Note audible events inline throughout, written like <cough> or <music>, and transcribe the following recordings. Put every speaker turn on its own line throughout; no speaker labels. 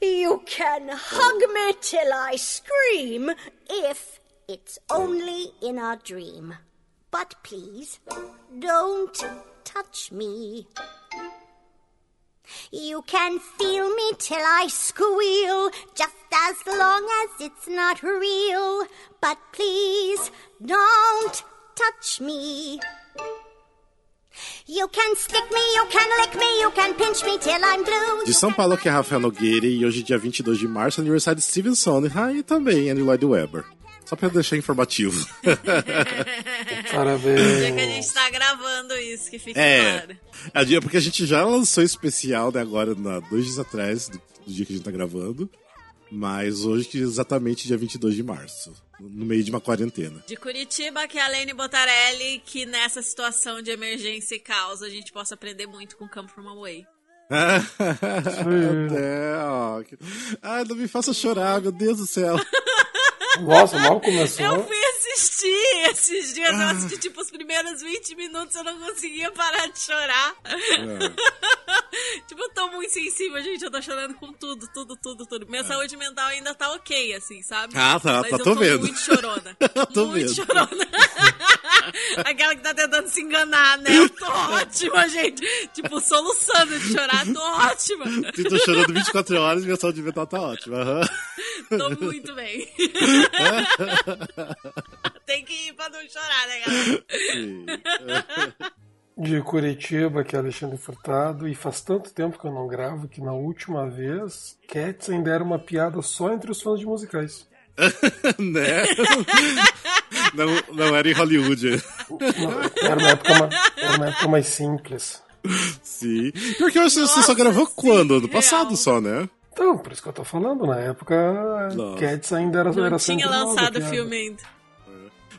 You can hug me till I scream if it's only in a dream. But please, don't touch me. You can feel me till I squeal, just as long as it's not real. But please, don't touch me.
De São Paulo, que é Rafael Nogueira, e hoje, dia 22 de março, aniversário de Steven Sondheim e também Andy Lloyd Webber. Só pra deixar informativo. <laughs>
Parabéns.
O dia que a gente tá gravando isso, que fica
É,
claro.
é dia porque a gente já lançou especial, né, agora, na, dois dias atrás, do, do dia que a gente tá gravando. Mas hoje, que é exatamente dia 22 de março, no meio de uma quarentena.
De Curitiba, que é a Lene Botarelli, que nessa situação de emergência e caos a gente possa aprender muito com Come From Away.
Até, ó. Ai, não me faça chorar, meu Deus do céu.
Nossa, mal começou.
Eu fui assistir esses dias, eu assisti tipo os primeiros 20 minutos, eu não conseguia parar de chorar. <laughs> tipo, eu tô muito sensível, gente, eu tô chorando com tudo, tudo, tudo, tudo. Minha saúde mental ainda tá ok, assim, sabe?
Ah, tá,
Mas
tá,
eu
tô
tô
vendo.
muito chorona. <laughs>
Tô
muito
vendo.
chorona. <laughs> Aquela que tá tentando se enganar, né? Eu tô ótima, gente. Tipo, soluçando de chorar, tô ótima.
Se tô chorando 24 horas, minha saúde mental tá ótima. aham.
Tô muito bem. Tem que ir pra não chorar, né, galera?
Sim.
De Curitiba, que é Alexandre Furtado, e faz tanto tempo que eu não gravo que na última vez, Cats ainda era uma piada só entre os fãs de musicais. <laughs>
né? Não, não era em Hollywood.
Não, Era uma época, era uma época mais simples.
Sim. Porque você, você só
Nossa,
gravou
sim,
quando? Ano
real.
passado só, né?
Então, por isso que eu tô falando, na época,
Nossa.
Cats ainda era,
Não
era
tinha lançado o filme ainda.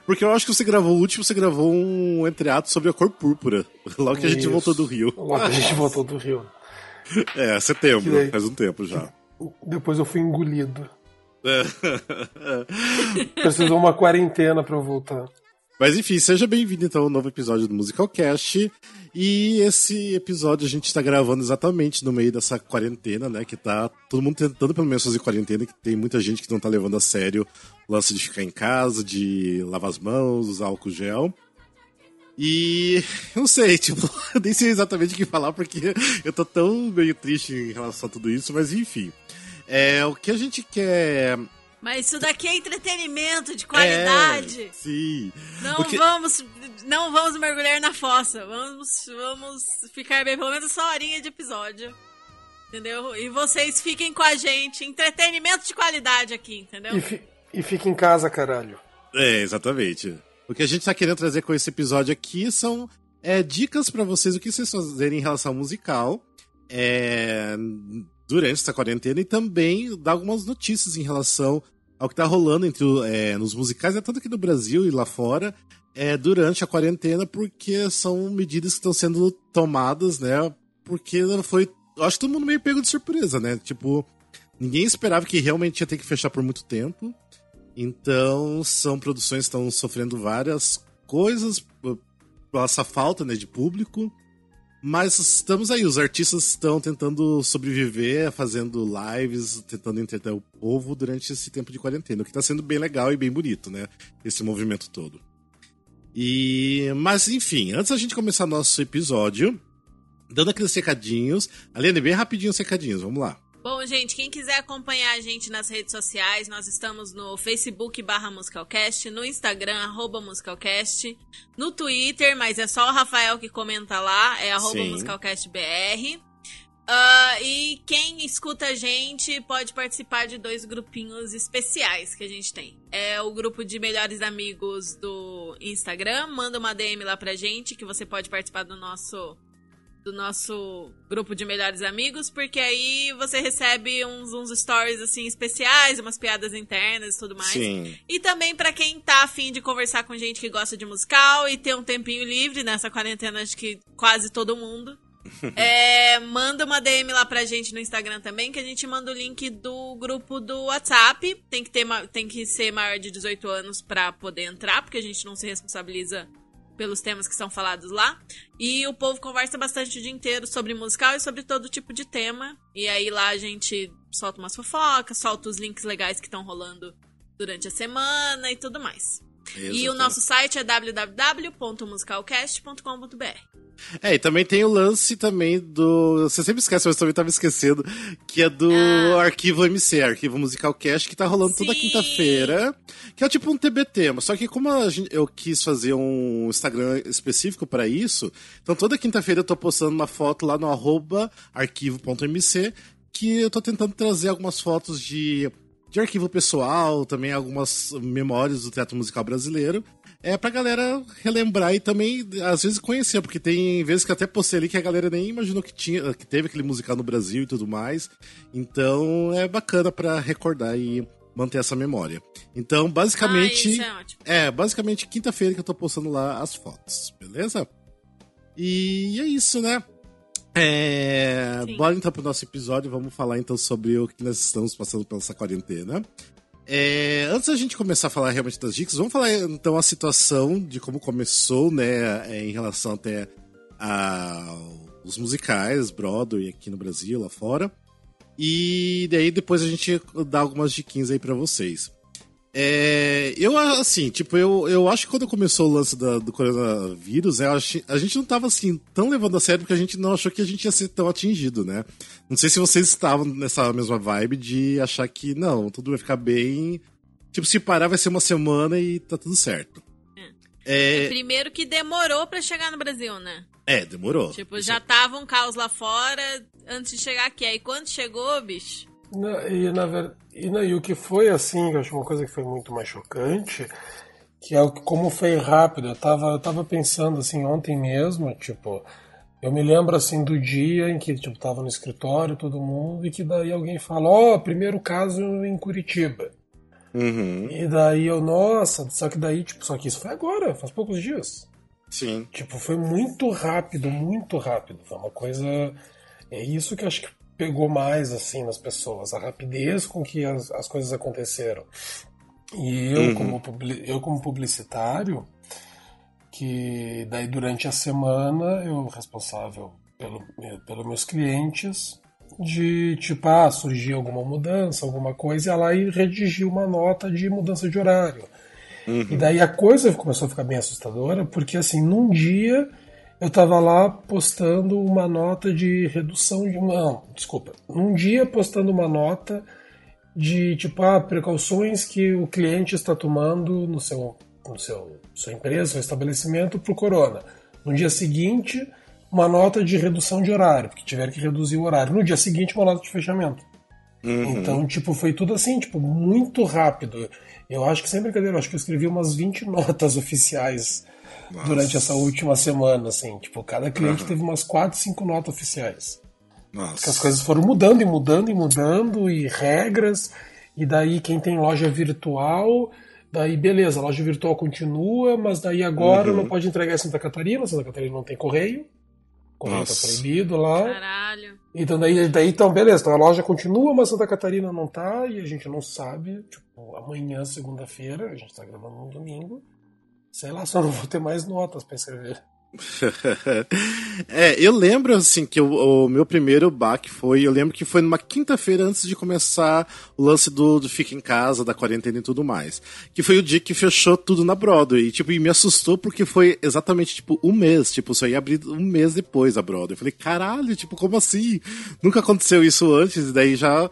Porque eu acho que você gravou o último, você gravou um entreato sobre a cor púrpura. <laughs> Logo que a gente
Isso.
voltou do Rio.
Logo que a gente voltou do Rio. <laughs>
É, setembro,
daí?
faz um tempo já.
Depois eu fui engolido.
É. <laughs>
Precisou uma quarentena pra eu voltar.
Mas enfim, seja bem-vindo então ao novo episódio do Musicalcast. E esse episódio a gente tá gravando exatamente no meio dessa quarentena, né? Que tá todo mundo tentando pelo menos fazer quarentena, que tem muita gente que não tá levando a sério o lance de ficar em casa, de lavar as mãos, usar álcool gel. E <laughs> não sei, tipo, <laughs> nem sei exatamente o que falar, porque eu tô tão meio triste em relação a tudo isso, mas enfim. É, o que a gente quer
Mas isso daqui é entretenimento de qualidade.
É, sim.
Não
Porque-
vamos, não vamos mergulhar na fossa. Vamos, vamos ficar bem pelo menos essa horinha de episódio. Entendeu? E vocês fiquem com a gente. Entretenimento de qualidade aqui, entendeu?
E, fi- e fica em casa, caralho.
É, exatamente. O que a gente tá querendo trazer com esse episódio aqui são é, dicas pra vocês, o que vocês fazerem em relação ao musical é, durante essa quarentena e também dar algumas notícias em relação ao que tá rolando entre é, nos musicais, é tanto aqui no Brasil e lá fora, é, durante a quarentena, porque são medidas que estão sendo tomadas, né? Porque foi. Acho que todo mundo meio pego de surpresa, né? Tipo, ninguém esperava que realmente ia ter que fechar por muito tempo. Então, são produções que estão sofrendo várias coisas essa falta né, de público. Mas estamos aí, os artistas estão tentando sobreviver, fazendo lives, tentando entreter o povo durante esse tempo de quarentena, o que está sendo bem legal e bem bonito, né? Esse movimento todo. E, mas enfim, antes da gente começar nosso episódio, dando aqueles recadinhos. Alene, bem rapidinho os recadinhos, vamos lá.
Bom, gente, quem quiser acompanhar a gente nas redes sociais, nós estamos no Facebook barra Musicalcast, no Instagram, arroba Musicalcast, no Twitter, mas é só o Rafael que comenta lá, é arroba
Sim.
MusicalcastBR. Ah, e quem escuta a gente pode participar de dois grupinhos especiais que a gente tem. É o grupo de melhores amigos do Instagram, manda uma DM lá pra gente que você pode participar do nosso do nosso grupo de melhores amigos, porque aí você recebe uns, uns stories assim especiais, umas piadas internas e tudo mais.
Sim.
E também pra quem tá afim de conversar com gente que gosta de musical e ter um tempinho livre nessa quarentena, acho que quase todo mundo. <laughs> É, manda uma DM lá pra gente no Instagram também, que a gente manda o link do grupo do WhatsApp. Tem que, ter, tem que ser maior de 18 anos pra poder entrar, porque a gente não se responsabiliza pelos temas que são falados lá. E o povo conversa bastante o dia inteiro sobre musical e sobre todo tipo de tema. E aí lá a gente solta umas fofocas, solta os links legais que estão rolando durante a semana e tudo mais. Exatamente. E o nosso site é www.musicalcast.com.br.
É, e também tem o lance também do. Você sempre esquece, mas eu também tava esquecendo. Que é do ah. arquivo MC, arquivo musical cast, que tá rolando Sim. toda quinta-feira. Que é tipo um TBT, mas só que como gente, eu quis fazer um Instagram específico para isso, então toda quinta-feira eu tô postando uma foto lá no arroba arquivo.mc, que eu tô tentando trazer algumas fotos de de arquivo pessoal, também algumas memórias do teatro musical brasileiro. É pra galera relembrar e também, às vezes, conhecer, porque tem vezes que até postei ali que a galera nem imaginou que tinha, que teve aquele musical no Brasil e tudo mais. Então é bacana para recordar e manter essa memória. Então, basicamente. Ah, é, é, basicamente quinta-feira que eu tô postando lá as fotos, beleza? E é isso, né? É, bora então pro nosso episódio, vamos falar então sobre o que nós estamos passando pela essa quarentena. É, antes da gente começar a falar realmente das dicas, vamos falar então a situação de como começou, né, é, em relação até a os musicais, Broadway aqui no Brasil, lá fora. E daí depois a gente dá algumas diquinhas aí para vocês. É, eu, assim, tipo, eu, eu acho que quando começou o lance da, do coronavírus, acho, a gente não tava, assim, tão levando a sério porque a gente não achou que a gente ia ser tão atingido, né? Não sei se vocês estavam nessa mesma vibe de achar que, não, tudo vai ficar bem. Tipo, se parar vai ser uma semana e tá tudo certo.
É. é... Primeiro que demorou para chegar no Brasil, né?
É, demorou.
Tipo, já tava um caos lá fora antes de chegar aqui. Aí quando chegou, bicho
e, na e, e o que foi assim, eu acho uma coisa que foi muito mais chocante, que é o como foi rápido. Eu tava, eu tava pensando assim ontem mesmo, tipo, eu me lembro assim do dia em que tipo tava no escritório todo mundo e que daí alguém fala, ó, oh, primeiro caso em Curitiba.
Uhum.
E daí eu, nossa, só que daí, tipo, só que isso foi agora, faz poucos dias.
Sim.
Tipo, foi muito rápido, muito rápido. Foi uma coisa. É isso que acho que pegou mais assim nas pessoas, a rapidez com que as, as coisas aconteceram. E eu, uhum. como, eu como publicitário, que daí durante a semana eu responsável pelo, pelos meus clientes de tipo, ah, surgir alguma mudança, alguma coisa, e lá e redigir uma nota de mudança de horário. Uhum. E daí a coisa começou a ficar bem assustadora, porque assim, num dia eu estava lá postando uma nota de redução de. Não, desculpa. Num dia postando uma nota de tipo, ah, precauções que o cliente está tomando no seu, no seu sua empresa, seu estabelecimento para o corona. No dia seguinte, uma nota de redução de horário, porque tiveram que reduzir o horário. No dia seguinte, uma nota de fechamento. Uhum. Então, tipo, foi tudo assim, tipo, muito rápido. Eu acho que, sem brincadeira, eu acho que eu escrevi umas 20 <laughs> notas oficiais nossa. durante essa última semana, assim. Tipo, cada cliente uhum. teve umas 4, 5 notas oficiais. Nossa. Porque as coisas foram mudando e mudando e mudando, e regras, e daí quem tem loja virtual, daí beleza, a loja virtual continua, mas daí agora uhum. não pode entregar em Santa Catarina, Santa Catarina não tem correio. Correio tá Nossa. tá proibido lá.
Caralho.
Então daí, daí então, beleza, então a loja continua, mas Santa Catarina não tá, e a gente não sabe, tipo, amanhã, segunda-feira, a gente tá gravando no domingo, Sei lá, só não vou ter mais notas para escrever. <laughs>
é, eu lembro assim que o, o, meu primeiro baque foi, eu lembro que foi numa quinta-feira antes de começar o lance do, do Fica em Casa, da quarentena e tudo mais. Que foi o dia que fechou tudo na Broadway. E, tipo, e me assustou porque foi exatamente, tipo, um mês. Tipo, só ia abrir um mês depois a Broadway. Eu falei, caralho, tipo, como assim? Nunca aconteceu isso antes, e daí já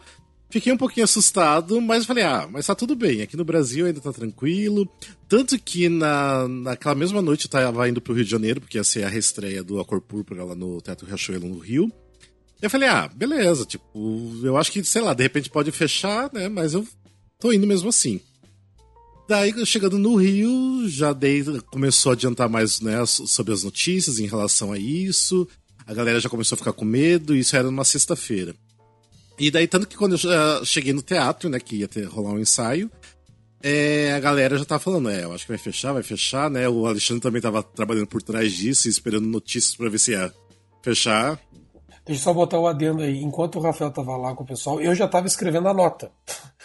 Fiquei um pouquinho assustado, mas falei, ah, mas tá tudo bem. Aqui no Brasil ainda tá tranquilo. Tanto que na, naquela mesma noite eu tava indo pro Rio de Janeiro, porque ia ser a reestreia do A Cor Púrpura lá no Teatro Riachuelo, no Rio. Eu falei, ah, beleza, tipo, eu acho que, sei lá, de repente pode fechar, né? Mas eu tô indo mesmo assim. Daí, chegando no Rio, já dei, começou a adiantar mais, né, sobre as notícias em relação a isso. A galera já começou a ficar com medo, isso era numa sexta-feira. E daí, tanto que quando eu uh, cheguei no teatro, né, que ia ter, rolar um ensaio, é, a galera já tava falando, é, eu acho que vai fechar, vai fechar, né? O Alexandre também tava trabalhando por trás disso, esperando notícias para ver se ia fechar.
Deixa eu só botar o adendo aí. Enquanto o Rafael tava lá com o pessoal, eu já tava escrevendo a nota.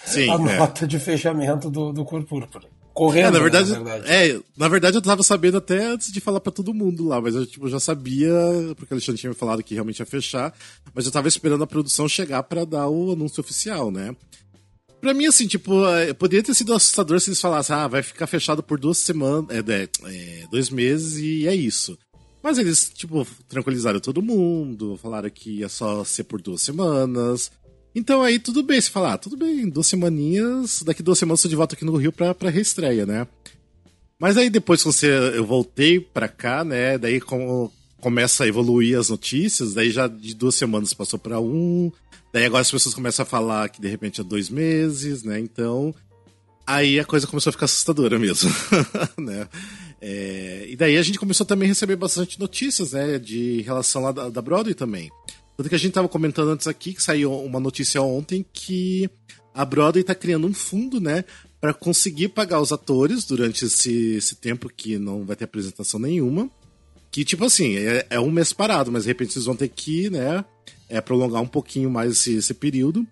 Sim, <laughs>
a é. nota de fechamento do, do Cor Púrpura. Correndo,
É, na verdade,
na verdade.
É, na verdade eu tava sabendo até antes de falar pra todo mundo lá, mas eu tipo, já sabia, porque o Alexandre tinha me falado que realmente ia fechar, mas eu tava esperando a produção chegar pra dar o anúncio oficial, né? Pra mim, assim, tipo, é, poderia ter sido assustador se eles falassem, ah, vai ficar fechado por duas semanas, é, é, dois meses e é isso. Mas eles, tipo, tranquilizaram todo mundo, falaram que ia só ser por duas semanas. Então aí tudo bem, você fala, ah, tudo bem, duas semaninhas, daqui duas semanas eu tô de volta aqui no Rio pra, pra reestreia, né? Mas aí depois que você, eu voltei pra cá, né, daí começa a evoluir as notícias, daí já de duas semanas passou pra um, daí agora as pessoas começam a falar que de repente é dois meses, né, então aí a coisa começou a ficar assustadora mesmo, <laughs> né? É, e daí a gente começou também a receber bastante notícias, né, de relação lá da, da Broadway também. Tanto que a gente tava comentando antes aqui que saiu uma notícia ontem que a Broadway tá criando um fundo, né, para conseguir pagar os atores durante esse, esse tempo que não vai ter apresentação nenhuma. Que, tipo assim, é, é um mês parado, mas de repente vocês vão ter que, né, é, prolongar um pouquinho mais esse, esse período.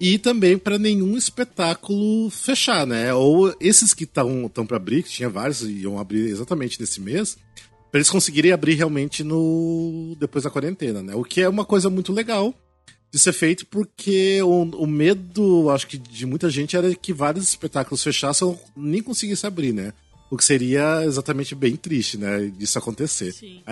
E também para nenhum espetáculo fechar, né? Ou esses que estão para abrir, que tinha vários, iam abrir exatamente nesse mês, para eles conseguirem abrir realmente no depois da quarentena, né? O que é uma coisa muito legal de ser feito, porque o, o medo, acho que de muita gente era que vários espetáculos fechassem ou nem conseguissem abrir, né? O que seria exatamente bem triste, né? Disso acontecer.
Sim.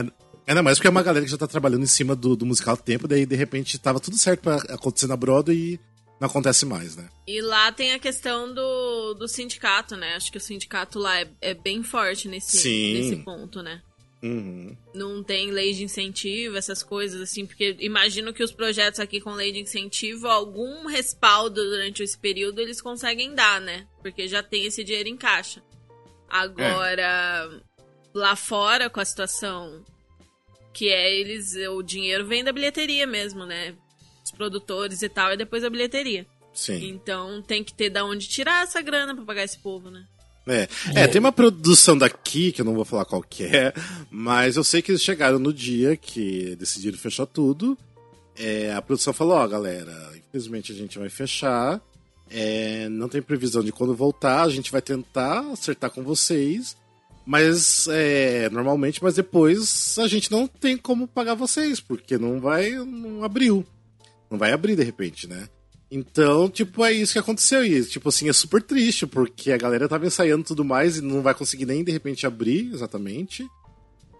Ainda mais porque é uma galera que já tá trabalhando em cima do, do musical há tempo, daí de repente tava tudo certo para acontecer na Broadway e não acontece mais, né?
E lá tem a questão do, do sindicato, né? Acho que o sindicato lá é, é bem forte nesse,
Sim.
nesse ponto, né?
Uhum.
Não tem lei de incentivo, essas coisas assim, porque imagino que os projetos aqui com lei de incentivo, algum respaldo durante esse período eles conseguem dar, né? Porque já tem esse dinheiro em caixa. Agora, lá fora, com a situação que é eles, o dinheiro vem da bilheteria mesmo, né? Os produtores e tal, e depois a bilheteria.
Sim.
Então tem que ter da onde tirar essa grana pra pagar esse povo, né?
É. é, tem uma produção daqui, que eu não vou falar qual que é, mas eu sei que eles chegaram no dia que decidiram fechar tudo. É, a produção falou, ó, galera, infelizmente a gente vai fechar. é, não tem previsão de quando voltar, a gente vai tentar acertar com vocês. Mas é, normalmente, mas depois a gente não tem como pagar vocês, porque não vai. não abriu. Não vai abrir de repente, né? Então, tipo, é isso que aconteceu. E, tipo assim, é super triste, porque a galera tava ensaiando tudo mais e não vai conseguir nem de repente abrir exatamente.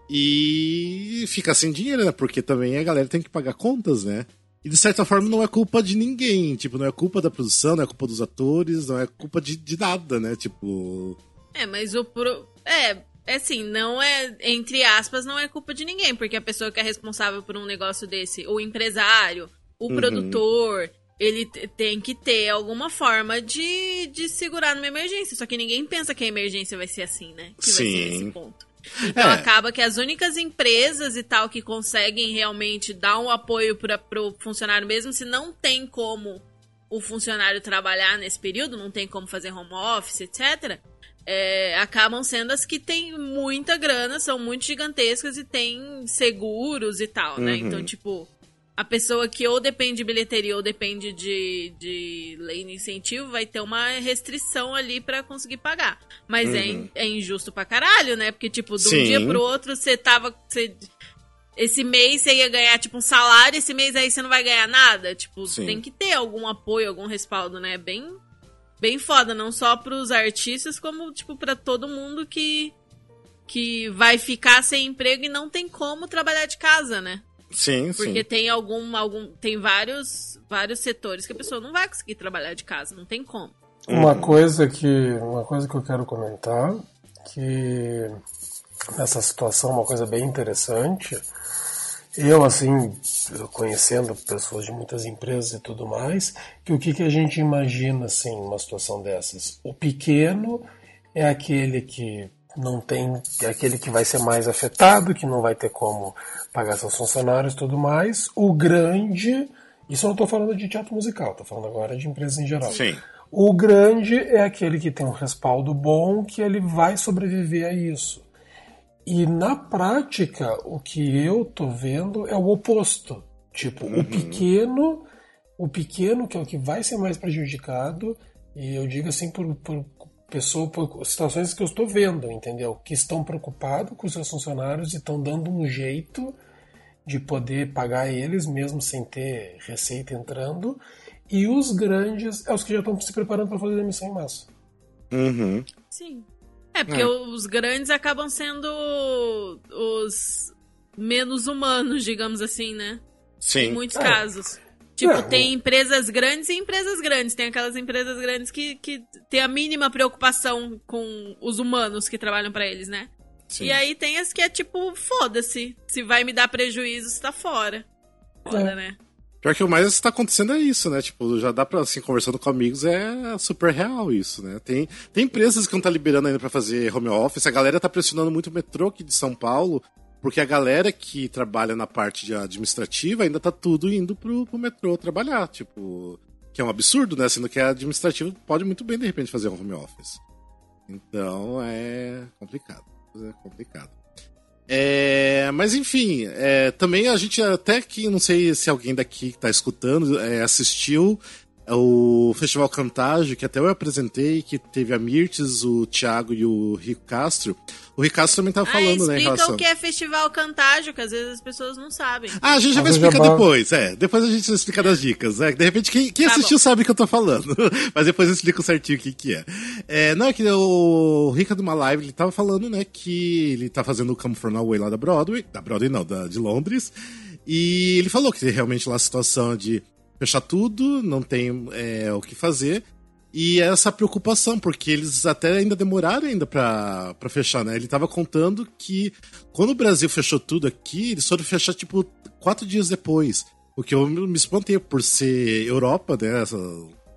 E fica sem dinheiro, né? Porque também a galera tem que pagar contas, né? E de certa forma não é culpa de ninguém. Tipo, não é culpa da produção, não é culpa dos atores, não é culpa de, de nada, né? Tipo.
É, mas o pro... É, é assim, não é, entre aspas, não é culpa de ninguém, porque a pessoa que é responsável por um negócio desse, o empresário, o
Uhum.
produtor, ele tem que ter alguma forma de, de segurar numa emergência. Só que ninguém pensa que a emergência vai ser assim, né? Que vai ser
Sim.
ponto. Então
É.
acaba que as únicas empresas e tal que conseguem realmente dar um apoio para pro funcionário, mesmo se não tem como o funcionário trabalhar nesse período, não tem como fazer home office, etc. é, acabam sendo as que têm muita grana, são muito gigantescas e têm seguros e tal, né?
Uhum.
Então, tipo, a pessoa que ou depende de bilheteria ou depende de, de lei de incentivo vai ter uma restrição ali pra conseguir pagar. Mas é, in- é injusto pra caralho, né? Porque, tipo, de um
Sim.
dia pro outro você tava. Você, esse mês você ia ganhar, tipo, um salário, esse mês aí você não vai ganhar nada. Tipo,
Sim.
tem que ter algum apoio, algum respaldo, né? Bem, bem foda, não só pros artistas, como, tipo, pra todo mundo que, que vai ficar sem emprego e não tem como trabalhar de casa, né?
Sim,
Porque
sim.
tem algum, algum. Tem vários, vários setores que a pessoa não vai conseguir trabalhar de casa, não tem como.
Uma coisa que uma coisa que eu quero comentar que nessa situação uma coisa bem interessante. Eu assim, conhecendo pessoas de muitas empresas e tudo mais, que o que, que a gente imagina assim numa situação dessas? O pequeno é aquele que não tem, é aquele que vai ser mais afetado, que não vai ter como pagar seus funcionários e tudo mais. O grande, isso eu não estou falando de teatro musical, estou falando agora de empresas em geral.
Sim.
O grande é aquele que tem um respaldo bom, que ele vai sobreviver a isso. E na prática, o que eu tô vendo é o oposto. Tipo, o pequeno, o pequeno que é o que vai ser mais prejudicado, e eu digo assim por, por pessoa, situações que eu estou vendo, entendeu? Que estão preocupados com os seus funcionários e estão dando um jeito de poder pagar eles mesmo sem ter receita entrando. E os grandes é os que já estão se preparando para fazer demissão em massa.
Uhum.
Sim. É, porque é. os grandes acabam sendo os menos humanos, digamos assim, né?
Sim.
Em muitos é. casos. Tipo, é. tem empresas grandes e empresas grandes. Tem aquelas empresas grandes que, que tem a mínima preocupação com os humanos que trabalham para eles, né? Sim. E aí tem as que é tipo, foda-se. Se vai me dar prejuízo, você tá fora. Foda, é. né?
Pior que o mais está acontecendo é isso, né? Tipo, já dá pra, assim, conversando com amigos, é super real isso, né? Tem, tem empresas que não tá liberando ainda para fazer home office, a galera tá pressionando muito o metrô aqui de São Paulo porque a galera que trabalha na parte de administrativa ainda tá tudo indo pro, pro metrô trabalhar. Tipo, que é um absurdo, né? Sendo que a administrativa pode muito bem, de repente, fazer um home office. Então é complicado. É complicado. É, mas enfim, é, também a gente até que não sei se alguém daqui que tá escutando é, assistiu o Festival Cantágio, que até eu apresentei, que teve a Mirtes, o Thiago e o Rico Castro. O Rico Castro também tava ah, falando,
né,
em relação...
o que é Festival Cantágio, que às vezes as pessoas não sabem.
Ah, a gente já vai explicar depois, é. Depois a gente explica das dicas, é. De repente, quem, quem tá assistiu bom. sabe o que eu tô falando. <laughs> Mas depois eu explico certinho o que que é. é não, é que o Rica de uma live, ele tava falando, né, que ele tá fazendo o Come From Away lá da Broadway. Da Broadway não, da, de Londres. E ele falou que realmente lá a situação de fechar tudo, não tem é, o que fazer. E essa preocupação, porque eles até ainda demoraram ainda para fechar, né? Ele tava contando que quando o Brasil fechou tudo aqui, eles foram fechar, tipo, quatro dias depois. O que eu me espantei por ser Europa, né? Essa,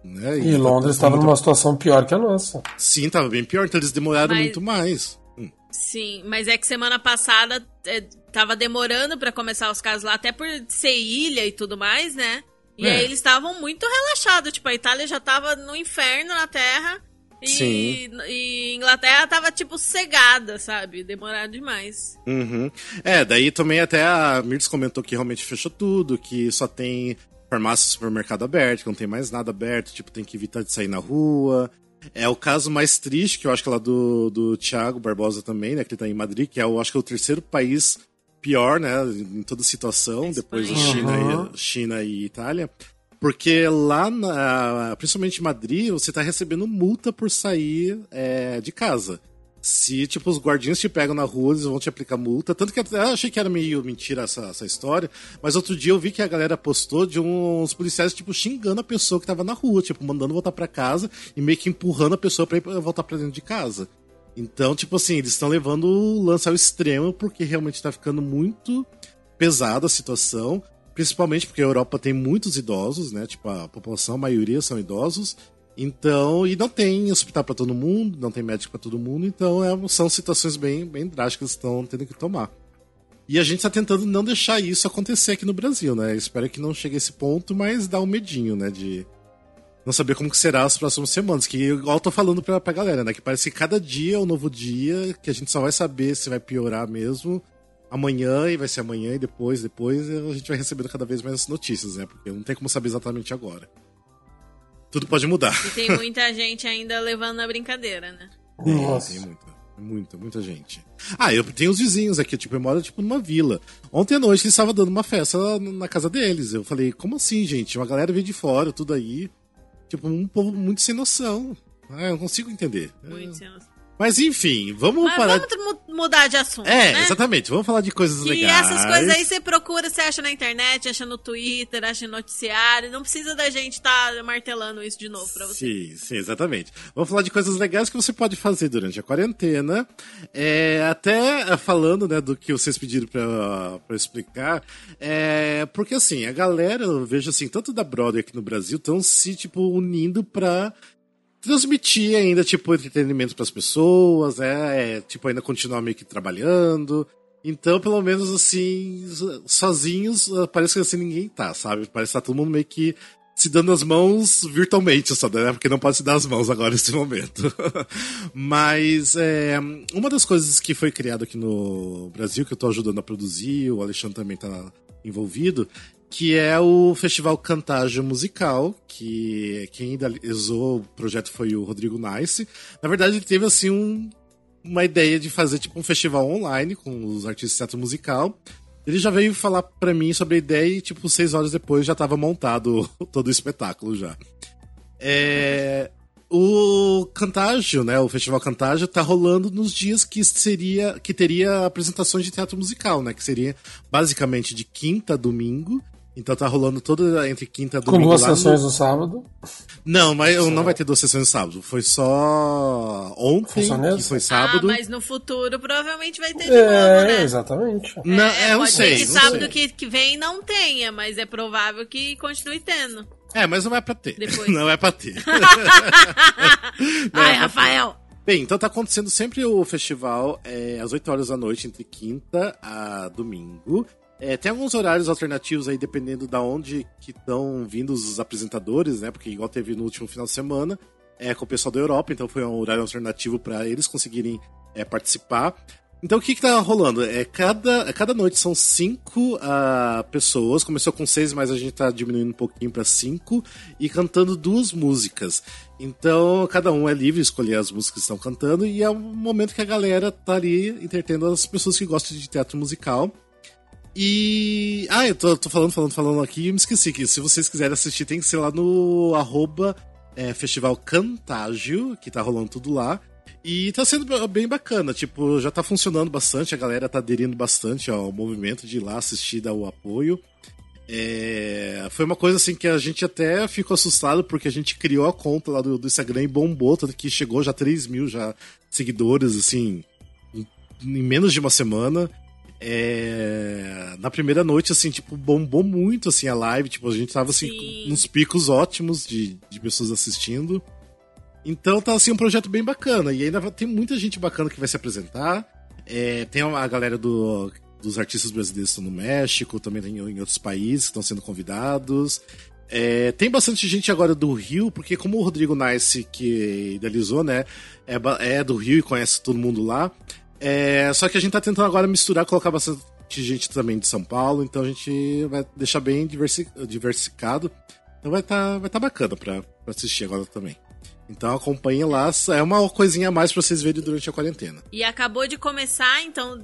né?
E, e Londres estava muito... numa situação pior que a nossa.
Sim, tava bem pior, então eles demoraram mas... muito mais. Hum.
Sim, mas é que semana passada é, tava demorando para começar os casos lá, até por ser ilha e tudo mais, né? E é. aí eles estavam muito relaxados. Tipo, a Itália já tava no inferno na Terra. E, Sim. e Inglaterra tava, tipo, cegada, sabe? Demorado demais.
Uhum. É, daí também até a Mirtz comentou que realmente fechou tudo, que só tem farmácia e supermercado aberto, que não tem mais nada aberto, tipo, tem que evitar de sair na rua. É o caso mais triste, que eu acho que é lá do, do Thiago Barbosa também, né? Que ele tá em Madrid, que é, eu acho que é o terceiro país pior, né, em toda situação, depois da China, uhum. e, China e Itália. Porque lá, na, principalmente em Madrid, você tá recebendo multa por sair é, de casa. Se, tipo, os guardinhas te pegam na rua, eles vão te aplicar multa. Tanto que eu achei que era meio mentira essa, essa história. Mas outro dia eu vi que a galera postou de uns policiais, tipo, xingando a pessoa que tava na rua, tipo, mandando voltar para casa e meio que empurrando a pessoa pra ir, voltar pra dentro de casa. Então, tipo assim, eles estão levando o lance ao extremo porque realmente tá ficando muito pesada a situação. Principalmente porque a Europa tem muitos idosos, né? Tipo, a população, a maioria são idosos. Então, e não tem hospital para todo mundo, não tem médico para todo mundo, então é, são situações bem, bem drásticas que estão tendo que tomar. E a gente está tentando não deixar isso acontecer aqui no Brasil, né? Espero que não chegue a esse ponto, mas dá um medinho, né? De, não saber como que será as próximas semanas. Que igual eu tô falando pra, pra galera, né? Que parece que cada dia é um novo dia, que a gente só vai saber se vai piorar mesmo amanhã, e vai ser amanhã, e depois, depois, a gente vai recebendo cada vez mais notícias, né? Porque não tem como saber exatamente agora. Tudo pode mudar.
E tem muita <laughs> gente ainda levando na brincadeira, né?
Nossa.
Tem muita, muita, muita gente. Ah, eu tenho os vizinhos aqui, tipo, eu moro tipo numa vila. Ontem à noite eles estavam dando uma festa na casa deles. Eu falei, como assim, gente? Uma galera veio de fora, tudo aí. Tipo, um povo muito sem noção. Ah, eu não consigo entender.
Muito é... sem noção.
Mas enfim, vamos Mas
parar. Vamos mudar de assunto.
É,
né?
exatamente. Vamos falar de coisas
que
legais.
essas coisas aí você procura, você acha na internet, acha no Twitter, acha no noticiário. Não precisa da gente estar tá martelando isso de novo pra você.
Sim, sim, exatamente. Vamos falar de coisas legais que você pode fazer durante a quarentena. É, até falando né, do que vocês pediram pra, pra explicar. É, porque assim, a galera, eu vejo assim, tanto da Broadway aqui no Brasil, estão se, tipo, unindo pra transmitir ainda, tipo, entretenimento para as pessoas, né? É, tipo, ainda continuar meio que trabalhando. Então, pelo menos assim, sozinhos, ah, parece que assim ninguém tá, sabe? Parece que tá todo mundo meio que se dando as mãos virtualmente, só, né? Porque não pode se dar as mãos agora <laughs> nesse momento. Mas é, uma das coisas que foi criado aqui no Brasil, que eu tô ajudando a produzir, o Alexandre também tá envolvido, que é o Festival Cantágio Musical, que quem idealizou o projeto foi o Rodrigo Nice. Na verdade, ele teve assim um, uma ideia de fazer tipo um festival online com os artistas de teatro musical. Ele já veio falar para mim sobre a ideia e, tipo, seis horas depois já estava montado <laughs> todo o espetáculo já. É, o Cantágio, né, o Festival Cantágio tá rolando nos dias que seria que teria apresentações de teatro musical, né, que seria basicamente de quinta a domingo então tá rolando toda entre quinta e domingo.
Com duas sessões no... no sábado?
Não, mas Sim. não vai ter duas sessões no sábado. Foi só ontem, que foi sábado.
Ah, mas no futuro provavelmente vai ter de é, novo, né?
exatamente.
É, não, é, eu
pode
sei,
ser que sábado que, que vem não tenha, mas é provável que continue tendo.
É, mas não é pra ter. Depois. <laughs> Não é pra ter. <laughs>
Ai, é Rafael!
Ter. Bem, então tá acontecendo sempre o festival é, às 8 horas da noite, entre quinta a domingo. É, tem alguns horários alternativos aí, dependendo da onde que estão vindo os apresentadores, né? Porque igual teve no último final de semana, é com o pessoal da Europa, então foi um horário alternativo para eles conseguirem é, participar. Então o que, que tá rolando? É cada, cada noite são cinco uh, pessoas. Começou com seis, mas a gente tá diminuindo um pouquinho para cinco e cantando duas músicas. Então cada um é livre escolher as músicas que estão cantando e é um momento que a galera tá ali entretendo as pessoas que gostam de teatro musical. E. Ah, eu tô, tô, falando, falando, falando aqui e me esqueci que se vocês quiserem assistir, tem que ser lá no arroba é, Festival Cantágio, que tá rolando tudo lá. E tá sendo bem bacana, tipo, já tá funcionando bastante, a galera tá aderindo bastante ao movimento de ir lá assistir, dar o apoio. É, foi uma coisa assim que a gente até ficou assustado porque a gente criou a conta lá do, do Instagram e bombou, tanto que chegou já 3 mil já seguidores, assim, em, em menos de uma semana. É... Na primeira noite, assim, tipo, bombou muito, assim, a live. Tipo, a gente tava, assim, Sim. nos picos ótimos de, de pessoas assistindo. Então tá, assim, um projeto bem bacana. E ainda tem muita gente bacana que vai se apresentar. É, tem a galera do, dos artistas brasileiros que estão no México, também tem em outros países que estão sendo convidados. É, tem bastante gente agora do Rio, porque como o Rodrigo Nice, que idealizou, né, é, é do Rio e conhece todo mundo lá, é, só que a gente tá tentando agora misturar, colocar bastante gente também de São Paulo, então a gente vai deixar bem diversificado. Então vai tá, vai tá bacana pra, pra assistir agora também. Então acompanhe lá, é uma coisinha a mais pra vocês verem durante a quarentena.
E acabou de começar, então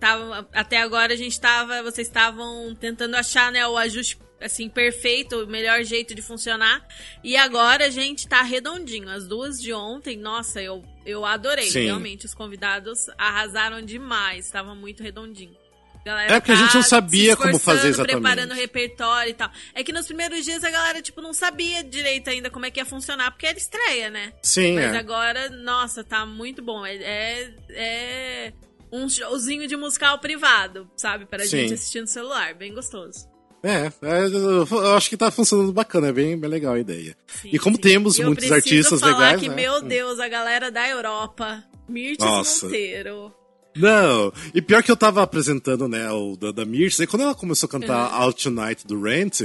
tava, até agora a gente tava, vocês estavam tentando achar né, o ajuste assim, perfeito, o melhor jeito de funcionar. E agora a gente tá redondinho. As duas de ontem, nossa, eu, eu adorei. Sim. Realmente, os convidados arrasaram demais. Tava muito redondinho.
Galera é porque tá a gente não sabia como fazer exatamente.
preparando repertório e tal. É que nos primeiros dias a galera, tipo, não sabia direito ainda como é que ia funcionar, porque era estreia, né?
Sim,
Mas
é.
agora, nossa, tá muito bom. É, é, é um showzinho de musical privado, sabe? Pra Sim. gente assistir no celular. Bem gostoso.
É, é, eu acho que tá funcionando bacana, é bem, bem legal a ideia. Sim, e como sim. temos e muitos artistas
falar
legais.
que,
né?
meu Deus, a galera da Europa, Mirtes Monteiro.
Não, e pior que eu tava apresentando, né, o da, da e quando ela começou a cantar uhum. Out Tonight do Rent,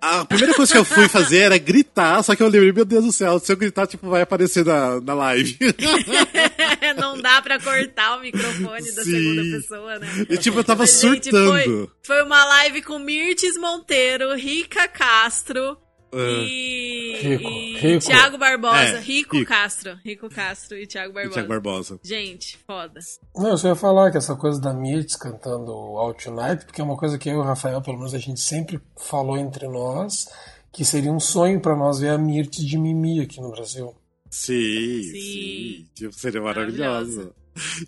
a primeira coisa que eu fui fazer era gritar, só que eu lembrei, meu Deus do céu, se eu gritar, tipo, vai aparecer na, na live. <laughs>
Não dá pra cortar o microfone da Sim. segunda pessoa, né?
E tipo, eu tava Mas, surtando. Gente,
foi, foi uma live com Mirtes Monteiro, Rica Castro, e, Rico, e Rico. Thiago Barbosa, é, Rico, Rico, Castro. Rico Castro e Thiago Barbosa. E
Thiago Barbosa.
Gente, foda.
Não, eu só ia falar que essa coisa da Mirtz cantando Out Tonight, porque é uma coisa que eu e o Rafael, pelo menos, a gente sempre falou entre nós, que seria um sonho para nós ver a Mirtz de Mimi aqui no Brasil.
Sim, sim. sim. Tipo, seria maravilhoso.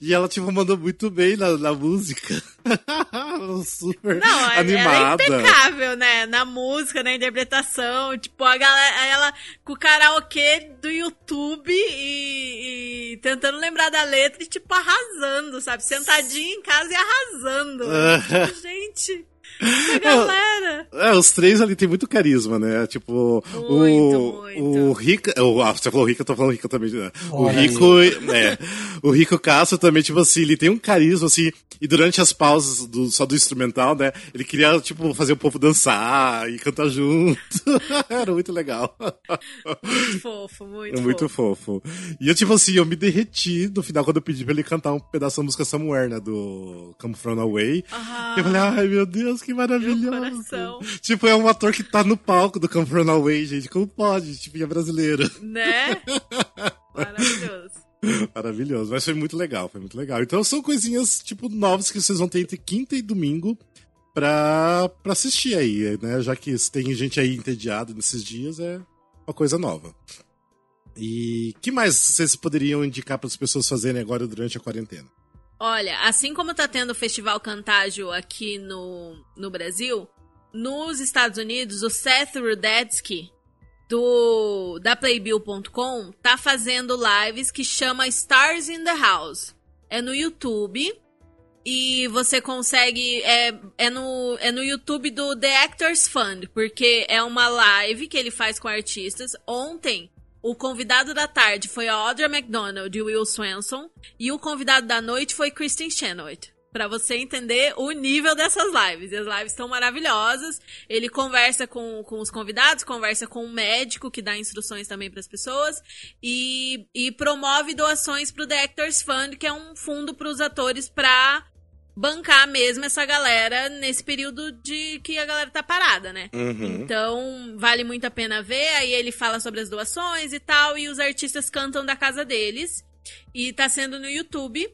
E ela, tipo, mandou muito bem na, na música. <laughs> Super Não, animada.
Ela é impecável, né? Na música, na interpretação. Tipo, a galera, ela com o karaokê do YouTube e, e tentando lembrar da letra e, tipo, arrasando, sabe? Sentadinha em casa e arrasando. <laughs> Gente. A galera.
É, é, os três ali tem muito carisma, né? Tipo, muito, o, muito. o Rica. O, ah, você falou Rica, eu tô falando Rica também. Né? O Rico. É, o Rico Castro também, tipo assim, ele tem um carisma, assim. E durante as pausas do, só do instrumental, né? Ele queria, tipo, fazer o povo dançar e cantar junto. <laughs> Era muito legal.
Muito fofo, muito,
muito fofo. fofo. E eu, tipo assim, eu me derreti no final quando eu pedi pra ele cantar um pedaço da música Somewhere, né? Do Come From Away. Eu falei, ai meu Deus, que que maravilhoso. Tipo, é um ator que tá no palco do Come From Away, gente. Como pode? Tipo, é brasileiro.
Né? <laughs> Maravilhoso.
Maravilhoso. Mas foi muito legal, foi muito legal. Então são coisinhas, tipo, novas que vocês vão ter entre quinta e domingo pra, pra assistir aí, né? Já que tem gente aí entediada nesses dias, é uma coisa nova. E que mais vocês poderiam indicar para as pessoas fazerem agora durante a quarentena?
Olha, assim como tá tendo o Festival Cantágio aqui no, no Brasil, nos Estados Unidos, o Seth Rudetsky, do da Playbill.com, tá fazendo lives que chama Stars in the House. É no YouTube. E você consegue. É, é, no, é no YouTube do The Actors Fund, porque é uma live que ele faz com artistas. Ontem, o convidado da tarde foi a Audra McDonald e Will Swenson. E o convidado da noite foi Kristen Chenoweth. Pra você entender o nível dessas lives. E as lives estão maravilhosas. Ele conversa com, com os convidados, conversa com um médico que dá instruções também para as pessoas. E, e promove doações pro The Actors Fund, que é um fundo para os atores pra bancar mesmo essa galera nesse período de que a galera tá parada, né?
Uhum.
Então, vale muito a pena ver. Aí ele fala sobre as doações e tal, e os artistas cantam da casa deles. E tá sendo no YouTube.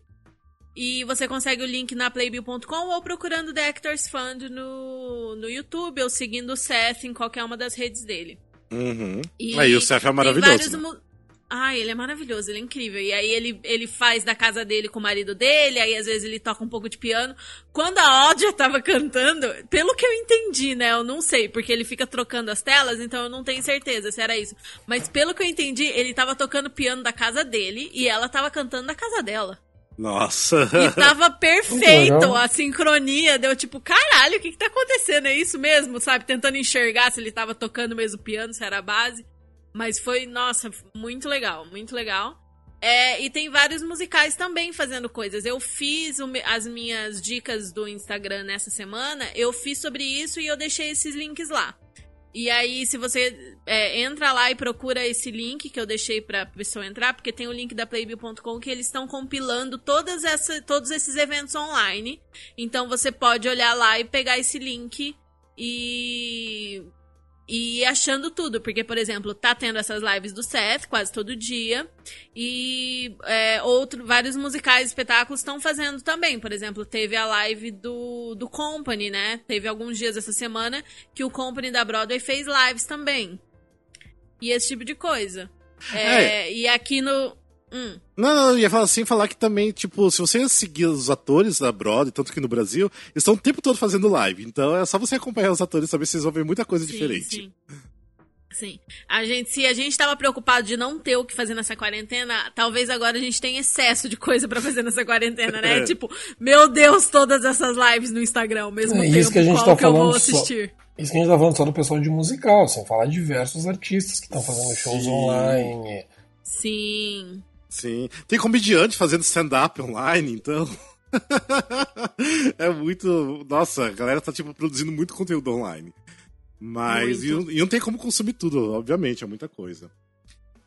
E você consegue o link na playbill.com ou procurando The Actors Fund no, no YouTube ou seguindo o Seth em qualquer uma das redes dele.
Uhum.
E
Aí o Seth é
tem
maravilhoso.
vários
né?
Ah, ele é maravilhoso, ele é incrível. E aí ele, ele faz da casa dele com o marido dele, aí às vezes ele toca um pouco de piano. Quando a Audra tava cantando, pelo que eu entendi, né? Eu não sei, porque ele fica trocando as telas, então eu não tenho certeza se era isso. Mas pelo que eu entendi, ele tava tocando piano da casa dele e ela tava cantando da casa dela.
Nossa.
E tava <laughs> perfeito a sincronia. Deu tipo, caralho, o que que tá acontecendo? É isso mesmo, sabe? Tentando enxergar se ele tava tocando mesmo piano, se era a base. Mas foi, nossa, muito legal, muito legal. É, e tem vários musicais também fazendo coisas. Eu fiz as minhas dicas do Instagram nessa semana, eu fiz sobre isso e eu deixei esses links lá. E aí, se você é, entra lá e procura esse link que eu deixei pra pessoa entrar, porque tem o link da Playbill.com que eles estão compilando todas essa, todos esses eventos online. Então você pode olhar lá e pegar esse link e e achando tudo, porque, por exemplo, tá tendo essas lives do Seth quase todo dia, e é, outro, vários musicais, espetáculos estão fazendo também. Por exemplo, teve a live do, do Company, né? Teve alguns dias essa semana que o Company da Broadway fez lives também. E esse tipo de coisa. É, E aqui no. Hum.
Não, não, eu ia falar assim, falar que também, tipo, se você seguir os atores da Broadway, tanto que no Brasil, eles estão o tempo todo fazendo live. Então é só você acompanhar os atores, saber se vocês vão ver muita coisa
Sim,
diferente.
Sim. Sim. A gente, se a gente tava preocupado de não ter o que fazer nessa quarentena, talvez agora a gente tenha excesso de coisa pra fazer nessa quarentena, né? <laughs>
É.
Tipo, meu Deus, todas essas lives no Instagram ao mesmo
É
tempo.
isso que a gente
qual
tá
que eu vou
falando só.
assistir?
Isso que a gente tá falando só do pessoal de musical, sem falar de diversos artistas que estão fazendo shows
Sim.
online.
Sim.
Sim. Tem comediante fazendo stand-up online, então. <laughs> é muito. Nossa, a galera tá, tipo, produzindo muito conteúdo online. Mas. E, e não tem como consumir tudo, obviamente, é muita coisa.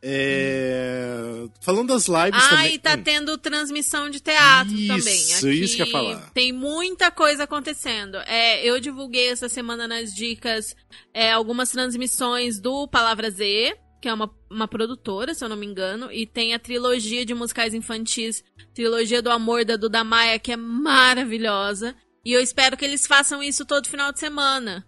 É... Falando das lives
Ah,
também.
e tá
Hum.
tendo transmissão de teatro
Isso,
também. Aqui
isso que eu ia falar.
Tem muita coisa acontecendo. É, eu divulguei essa semana nas dicas é, algumas transmissões do Palavra Z, que é uma, uma produtora, se eu não me engano, e tem a trilogia de musicais infantis, Trilogia do Amor da Duda Maia, que é maravilhosa. E eu espero que eles façam isso todo final de semana.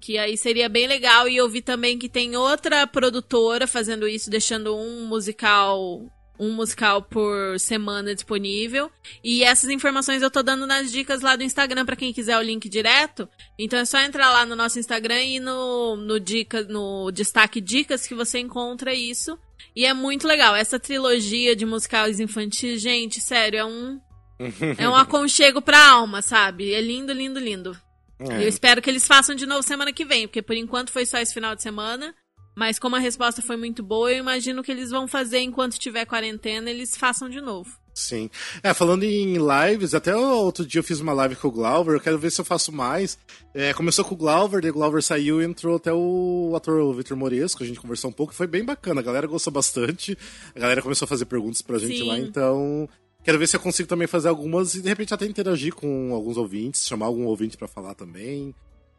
Que aí seria bem legal. E eu vi também que tem outra produtora fazendo isso, deixando um musical. Um musical por semana disponível. E essas informações eu tô dando nas dicas lá do Instagram pra quem quiser o link direto. Então é só entrar lá no nosso Instagram e no, no, dica, no destaque dicas que você encontra isso. E é muito legal. Essa trilogia de musicais infantis, gente, sério, é um. <laughs> é um aconchego pra alma, sabe? É lindo, lindo, lindo.
É.
Eu espero que eles façam de novo semana que vem, porque por enquanto foi só esse final de semana. Mas como a resposta foi muito boa, eu imagino que eles vão fazer enquanto tiver quarentena, eles façam de novo.
Sim. É, falando em lives, até outro dia eu fiz uma live com o Glauber, eu quero ver se eu faço mais. É, começou com o Glauber, daí o Glauber saiu e entrou até o ator Vitor Moresco, a gente conversou um pouco, foi bem bacana, a galera gostou bastante, a galera começou a fazer perguntas pra gente
Sim.
lá, então Quero ver se eu consigo também fazer algumas e de repente até interagir com alguns ouvintes, chamar algum ouvinte para falar também.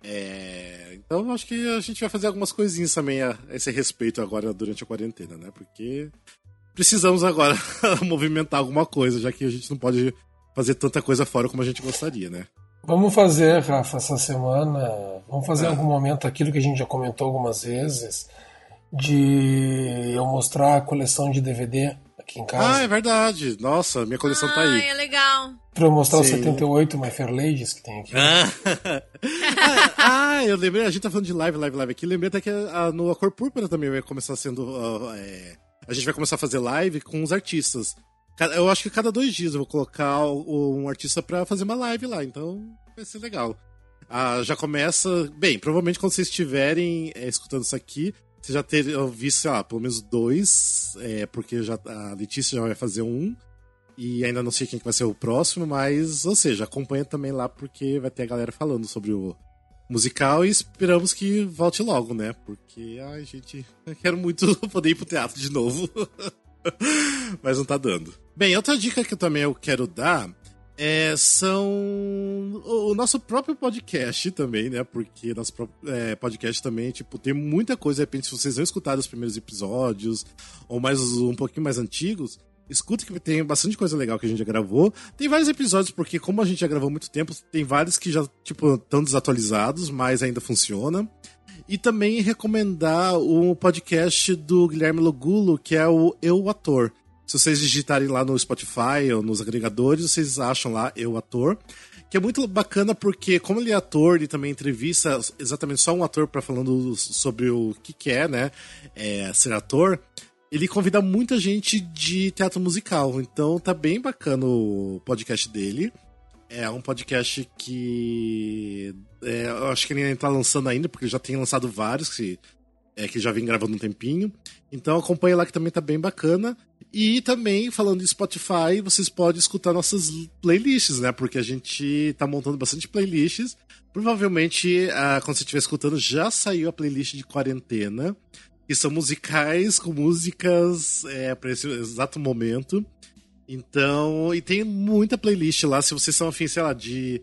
É... Então acho que a gente vai fazer algumas coisinhas também a esse respeito agora durante a quarentena, né? Porque precisamos agora <laughs> movimentar alguma coisa, já que a gente não pode fazer tanta coisa fora como a gente gostaria, né?
Vamos fazer, Rafa, essa semana. Vamos fazer em algum momento aquilo que a gente já comentou algumas vezes, de eu mostrar a coleção de DVD aqui em casa.
Ah, é verdade. Nossa, minha coleção tá aí.
Ah, é legal.
Pra eu mostrar
Sim.
os 78 My Fair Ladies que tem aqui. <laughs>
Ah, ah, eu lembrei, a gente tá falando de live, live, live aqui. Lembrei até que a, no A Cor Púrpura também vai começar sendo. uh, é, a gente vai começar a fazer live com os artistas. Eu acho que cada dois dias eu vou colocar um artista pra fazer uma live lá, então vai ser legal. Ah, já começa. Bem, provavelmente quando vocês estiverem é, escutando isso aqui, vocês já terão visto, sei lá, pelo menos dois, é, porque já, a Letícia já vai fazer um. E ainda não sei quem que vai ser o próximo, mas, ou seja, acompanha também lá porque vai ter a galera falando sobre o musical e esperamos que volte logo, né? Porque, ai, gente, <laughs> eu quero muito <laughs> poder ir pro teatro de novo. <laughs> mas não tá dando. Bem, outra dica que eu também eu quero dar é, são o, nosso próprio podcast também, né? Porque nosso próprio é, podcast também, tipo, tem muita coisa, de repente, se vocês não escutaram os primeiros episódios, ou mais um pouquinho mais antigos, escuta que tem bastante coisa legal que a gente já gravou. Tem vários episódios, porque como a gente já gravou muito tempo, tem vários que já, tipo, estão desatualizados, mas ainda funciona. E também recomendar o podcast do Guilherme Logulo, que é o Eu Ator. Se vocês digitarem lá no Spotify ou nos agregadores, vocês acham lá Eu Ator. Que é muito bacana porque, como ele é ator, ele também entrevista exatamente só um ator para falando sobre o que, que é, né? É, ser ator. Ele convida muita gente de teatro musical. Então tá bem bacana o podcast dele. É um podcast que é, eu acho que ele ainda tá lançando ainda, porque já tem lançado vários que, é, que já vem gravando um tempinho. Então acompanha lá que também tá bem bacana. E também, falando de Spotify, vocês podem escutar nossas playlists, né? Porque a gente tá montando bastante playlists. Provavelmente, ah, quando você estiver escutando, já saiu a playlist de quarentena. Que são musicais com músicas é, para esse exato momento. Então, e tem muita playlist lá. Se vocês são afins, sei lá, de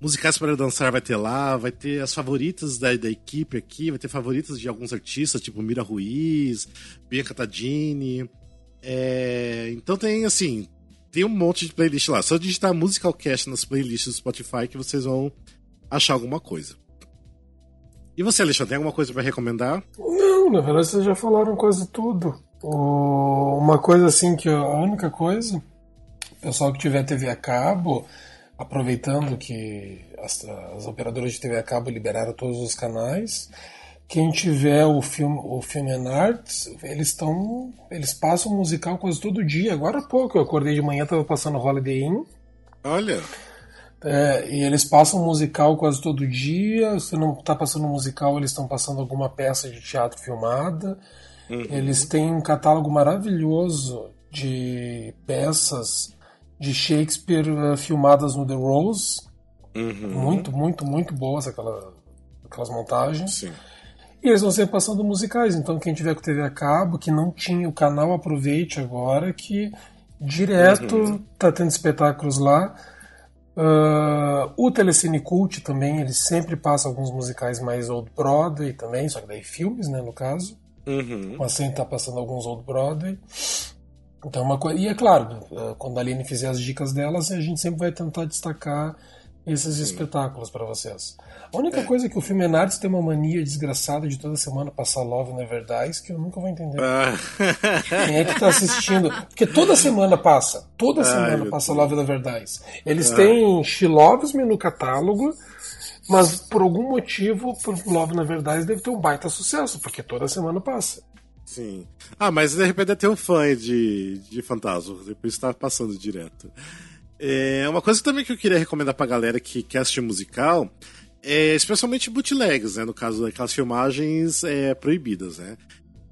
musicais para dançar, vai ter lá. Vai ter as favoritas da, da equipe aqui. Vai ter favoritas de alguns artistas, tipo Mira Ruiz, Bianca Tadini. É, então tem, assim, tem um monte de playlist lá. Só digitar Musicalcast nas playlists do Spotify que vocês vão achar alguma coisa. E você, Alexandre, tem alguma coisa para recomendar?
Não, na verdade vocês já falaram quase tudo. Uma coisa assim que a única coisa, o pessoal que tiver TV a cabo, aproveitando que as, as operadoras de TV a cabo liberaram todos os canais, quem tiver o filme, o filme and Arts, eles estão, eles passam musical quase todo dia. Agora há pouco eu acordei de manhã, estava passando Holiday Inn.
Olha,
É, e eles passam musical quase todo dia. Se não está passando musical, eles estão passando alguma peça de teatro filmada. Eles têm um catálogo maravilhoso de peças de Shakespeare eh, filmadas no The Rose. Muito, muito, muito boas aquela, aquelas montagens.
sim.
E eles vão sempre passando musicais. Então, quem tiver com TV a cabo, que não tinha o canal, aproveite agora que direto tá tendo espetáculos lá. Ah, o Telecine Cult também, ele sempre passa alguns musicais mais Old Broadway também, só que daí filmes, né, no caso.
Uhum.
Mas sempre tá passando alguns Old Broadway. Então, uma coisa. E é claro, ah, quando a Aline fizer as dicas delas, a gente sempre vai tentar destacar esses espetáculos para vocês. A única coisa é que o filme Enardes tem uma mania desgraçada de toda semana passar Love Never Dies que eu nunca vou entender.
Ah,
Quem é que tá assistindo? Porque toda semana passa. Toda semana passa. Love Never Dies. Eles têm She Loves Me no catálogo, mas por algum motivo, por Love Never Dies deve ter um baita sucesso, porque toda semana passa.
Sim. Ah, mas de repente deve ter um fã de, de Fantasma, depois tá passando direto. É, uma coisa também que eu queria recomendar pra galera que quer assistir musical é especialmente bootlegs, né? No caso daquelas filmagens é, proibidas, né?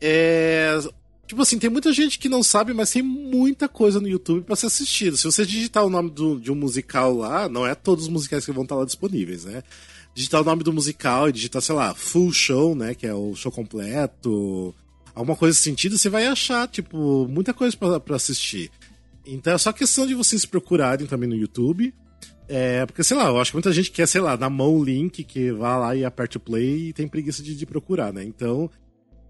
É, tipo assim, tem muita gente que não sabe, mas tem muita coisa no YouTube pra ser assistida. Se você digitar o nome do- de um musical lá, não é todos os musicais que vão estar lá disponíveis, né? Digitar o nome do musical e digitar, sei lá, full show, né? Que é o show completo, alguma coisa nesse sentido, você vai achar, tipo, muita coisa pra, pra assistir. Então é só questão de vocês procurarem também no YouTube. É, porque, sei lá, eu acho que muita gente quer, sei lá, na mão o link que vá lá e aperte o play e tem preguiça de, de procurar, né? Então,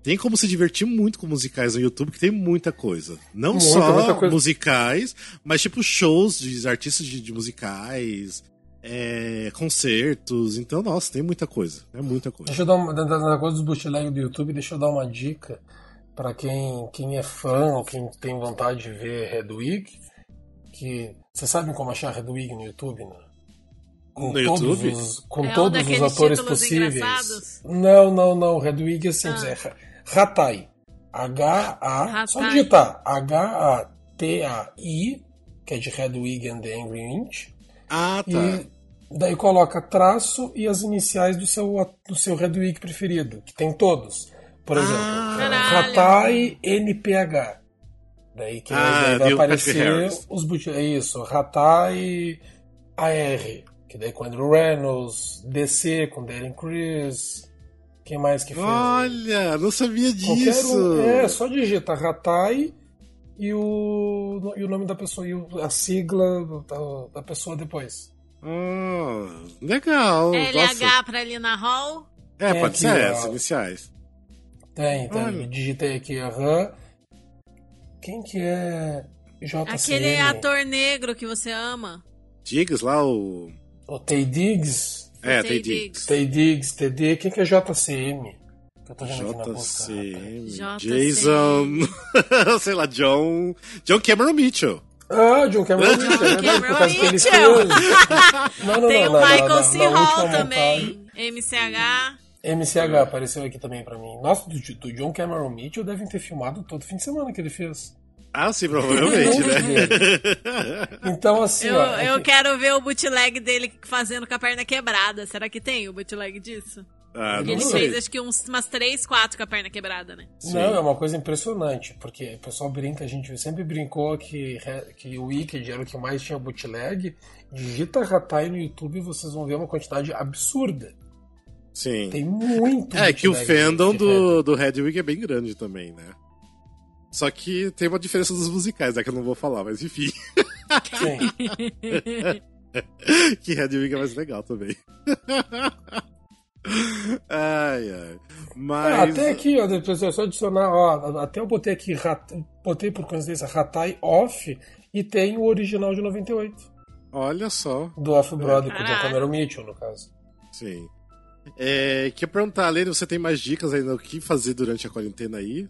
tem como se divertir muito com musicais no YouTube, que tem muita coisa. Não
Muita,
só
muita coisa.
musicais, mas tipo shows de artistas de, de musicais, é, concertos. Então, nossa, tem muita coisa. É muita coisa.
Deixa eu dar uma. Da, coisa dos bootleg do YouTube, deixa eu dar uma dica pra quem, quem é fã ou quem tem vontade de ver Redwig. Que. Vocês sabem como achar Redwig no YouTube, né? Com
No
todos
YouTube?
os, com
É um
todos os atores possíveis.
engraçados?
Não, não, não. Redwig é simples.
Ah.
É Ra- Ratai. H-A. Só digitar. H-A-T-A-I, que é de Redwig and the Angry Inch.
Ah, tá.
E daí coloca traço e as iniciais do seu, do seu Redwig preferido, que tem todos. Por exemplo,
Ah.
Ratai NPH. Daí que
Ah,
daí vai aparecer os É isso, Ratai AR, que daí com Andrew Reynolds, DC com Darren Criss. Quem mais que fez?
Olha, não sabia disso.
um. É, só digita Ratai e o, e o nome da pessoa, e a sigla da, da pessoa depois.
Ah, legal.
LH
Nossa.
pra Lina Hall.
É,
Tem
pode
aqui,
ser
ó.
as iniciais.
Tem, tem.
Olha.
Digitei aqui, aham. Quem que é JCM?
Aquele ator negro que você ama.
Diggs lá, o.
O Tay Diggs.
É,
Tay Diggs.
Diggs.
Tay Diggs, TD. Quem que é JCM? Que eu tô vendo aqui na busca.
JCM.
JCM.
Jason. <laughs> sei lá, John. John Cameron Mitchell.
Ah, John Cameron Mitchell. é verdade,
Cameron
por causa que ele
Mitchell. <laughs>
Não, não,
Tem
não,
o
na-
Michael C. Hall também. MCH.
MCH apareceu aqui também pra mim. Nossa, do, do John Cameron Mitchell devem ter filmado todo fim de semana que ele fez.
Ah, sim, provavelmente, né?
Então, assim,
Eu,
ó,
eu quero ver o bootleg dele fazendo com a perna quebrada. Será que tem o bootleg disso?
Ah,
ele
sei.
fez acho que uns, umas 3, 4 com a perna quebrada, né?
Sim.
Não, é uma coisa impressionante, porque o pessoal brinca, a gente sempre brincou que, que o Wicked era o que mais tinha bootleg. Digita Ratai no YouTube e vocês vão ver uma quantidade absurda.
Sim.
Tem muito
É que o fandom do, do Hedwig é bem grande também, né? Só que tem uma diferença dos musicais, né? Que eu não vou falar, mas enfim.
Sim. <laughs>
que Hedwig é mais legal também. <laughs> ai, ai.
Ah,
Mas.
até aqui, ó, é só adicionar, ó, até eu botei aqui, Rat- botei por coincidência Ratai Off e tem o original de 98,
Olha só.
do Off-Broadway, com o. Cameron Mitchell, no caso.
Sim. É, queria perguntar, Lene, você tem mais dicas ainda do que fazer durante a quarentena aí?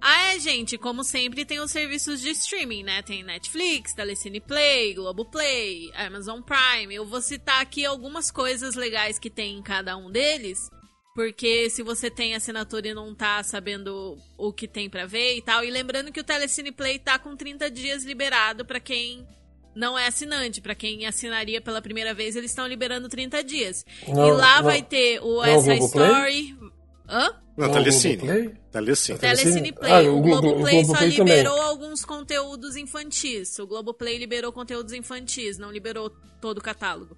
Ah, é, gente, como sempre, tem os serviços de streaming, né? Tem Netflix, Telecine Play, Globoplay, Amazon Prime. Eu vou citar aqui algumas coisas legais que tem em cada um deles. Porque se você tem assinatura e não tá sabendo o que tem pra ver e tal. E lembrando que o Telecine Play tá com 30 dias liberado pra quem não é assinante. Pra quem assinaria pela primeira vez, eles estão liberando 30 dias. e
Não-
lá
não-
vai ter o
não
Essa
Globoplay?
Story. Hã?
Não,
Não,
Telecine. Telecine.
Telecine?
Play.
Ah,
o
o Glo-
Globoplay
o
só
também.
liberou alguns conteúdos infantis. O Globoplay liberou conteúdos infantis, não liberou todo o catálogo.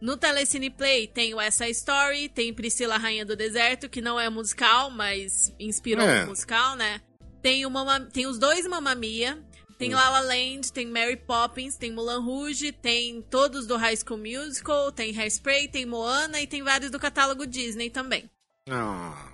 No Telecine Play tem o Essa Story, tem Priscila Rainha do Deserto, que não é musical, mas inspirou
É.
um musical, né? Tem, o Mama- tem os dois Mamma Mia, tem La La Land, tem Mary Poppins, tem Mulan Rouge, tem todos do High School Musical, tem Hairspray, tem Moana e tem vários do catálogo Disney também.
Ah,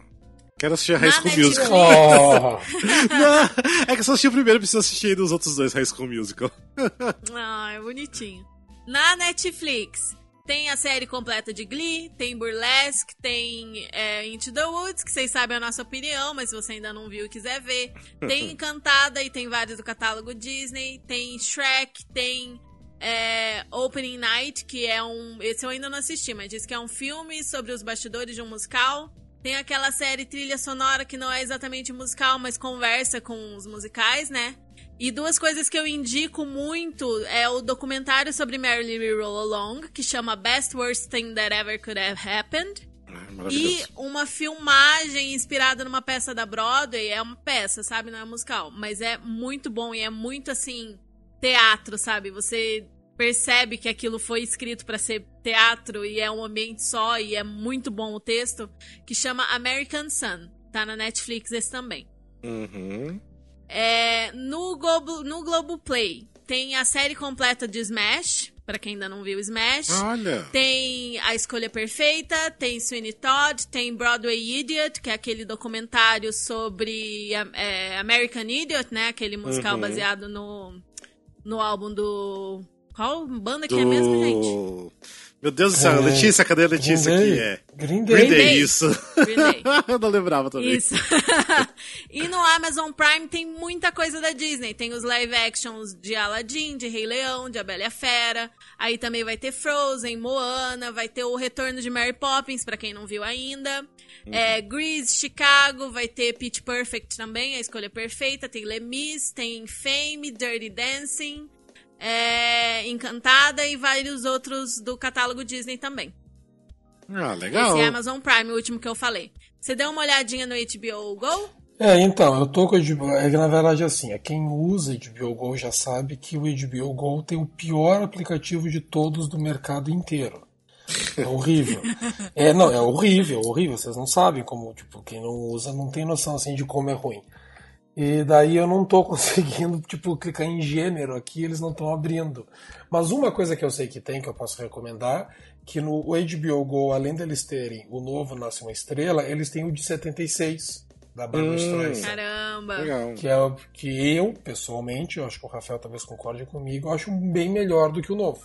quero assistir a High School
Netflix.
Musical.
Oh, <laughs>
Não, é que eu só assisti o primeiro, preciso assistir ainda os outros dois High School Musical. <laughs>
Ah, é bonitinho. Na Netflix tem a série completa de Glee, tem Burlesque, tem é, Into the Woods, que vocês sabem a nossa opinião, mas se você ainda não viu e quiser ver. Tem <laughs> Encantada e tem vários do catálogo Disney. Tem Shrek, tem é, Opening Night, que é um. Esse eu ainda não assisti, mas diz que é um filme sobre os bastidores de um musical. Tem aquela série Trilha Sonora que não é exatamente musical, mas conversa com os musicais, né? E duas coisas que eu indico muito é o documentário sobre Marilyn Roll Along, que chama Best Worst Thing That Ever Could Have Happened.
Ah,
E uma filmagem inspirada numa peça da Broadway. É uma peça, sabe? Não é musical. Mas é muito bom e é muito assim. Teatro, sabe? Você percebe que aquilo foi escrito pra ser teatro e é um ambiente só e é muito bom o texto. Que chama American Sun. Tá na Netflix esse também.
Uhum.
É, no, Globo, no Globoplay tem a série completa de Smash, para quem ainda não viu Smash.
Olha.
Tem A Escolha Perfeita, tem Sweeney Todd, tem Broadway Idiot, que é aquele documentário sobre é, American Idiot, né? Aquele musical
Uhum.
baseado no, no álbum do. Qual banda que
Do...
é mesmo, gente?
Meu Deus do céu,
É,
Letícia, cadê a Letícia
Green Day.
aqui? É.
Green
Green
Day.
Day,
Day.
isso.
Green Day. <laughs>
Eu não lembrava também.
Isso. <laughs> e no Amazon Prime tem muita coisa da Disney. Tem os live actions de Aladdin, de Rei Leão, de A Bela e a Fera. Aí também vai ter Frozen, Moana, vai ter o retorno de Mary Poppins, pra quem não viu ainda. É, Grease, Chicago, vai ter Pitch Perfect também, a escolha perfeita. Tem Les Mis, tem Fame, Dirty Dancing, é, Encantada e vários outros do catálogo Disney também.
Ah, legal.
Esse é Amazon Prime, o último que eu falei. Você deu uma olhadinha no HBO Go?
É, então, eu tô com o HBO. É que na verdade assim, é quem usa HBO Go já sabe que o HBO Go tem o pior aplicativo de todos do mercado inteiro. É horrível. <laughs> É, não, é horrível, horrível. Vocês não sabem como, tipo, quem não usa não tem noção assim de como é ruim. E daí eu não tô <laughs> conseguindo, tipo, clicar em gênero aqui, eles não estão abrindo. Mas uma coisa que eu sei que tem, que eu posso recomendar, que no HBO Go, além deles terem o novo Nasce uma Estrela, eles têm o de 76, da Barbara
Hum.
Streisand.
Caramba.
Legal.
Que é o que eu, pessoalmente, eu acho que o Rafael talvez concorde comigo, eu acho bem melhor do que o novo.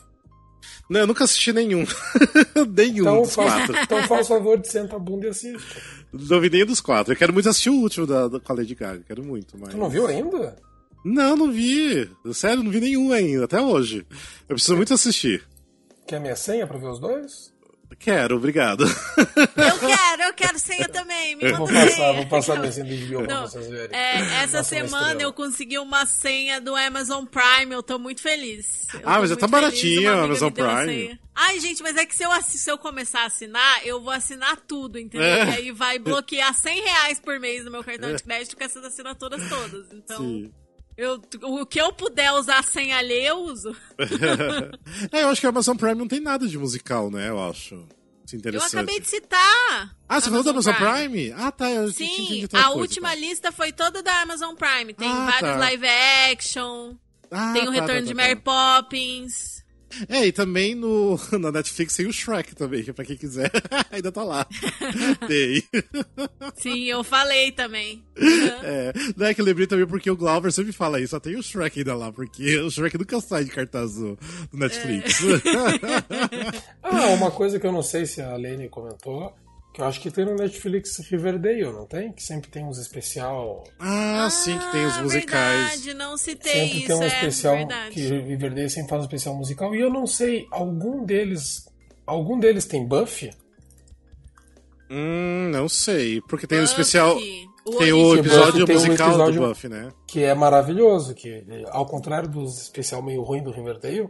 Não, eu nunca assisti nenhum. <laughs> nenhum
Então,
dos
faz,
quatro.
então faz favor de sentar a bunda e assiste.
Não vi nenhum dos quatro. Eu quero muito assistir o último da, da, com a Lady Gaga. Quero muito, mas...
Tu não viu ainda?
Não, não vi. Sério, não vi nenhum ainda, até hoje. Eu preciso muito assistir.
Quer minha senha pra ver os dois?
Quero, obrigado.
Eu quero, eu quero senha também. Me
Vou passar,
senha.
vou passar minha senha do HBO pra
Não,
vocês verem.
é, essa semana eu consegui uma senha do Amazon Prime, eu tô muito feliz. Eu
Ah, mas já tá baratinho o Amazon Prime.
Ai, gente, mas é que se eu, se eu começar a assinar, eu vou assinar tudo, entendeu?
É.
E aí vai bloquear 100 reais por mês no meu cartão de crédito com essas assinaturas todas. Então,
Sim.
Eu, o que eu puder usar sem alheia, eu uso. <laughs>
é, eu acho que a Amazon Prime não tem nada de musical, né? Eu acho.
Eu acabei de citar.
Ah, você falou da Amazon Prime? Ah, tá. Eu
Sim, a
coisa,
última
tá.
lista foi toda da Amazon Prime. Tem
Ah,
vários
tá.
live action,
Ah,
tem o
tá,
retorno
tá,
de
tá,
Mary
tá.
Poppins. <laughs>
É, e também no, <laughs> na Netflix tem o Shrek também, que pra quem quiser, <laughs> ainda tá lá. tem.
Sim, eu falei também.
É, não é que eu lembrei também porque o Glauber sempre fala isso, só tem o Shrek ainda lá, porque o Shrek nunca sai de cartaz do, do Netflix.
Ah, uma coisa que eu não sei se a Lene comentou, que eu acho que tem no Netflix Riverdale, não tem? Que sempre tem uns especial.
ah, sim, que tem os
Ah,
musicais.
Verdade, não citei
Sempre
isso,
tem um
é
especial
verdade.
que Riverdale sempre faz um especial musical. E eu não sei, algum deles. Algum deles tem Buffy?
Hum, não sei, porque tem o
Buffy,
especial.
o
Tem o episódio
Buffy tem um
musical
episódio-
do Buffy, né?
que é maravilhoso, que ao contrário dos especial meio ruim do Riverdale,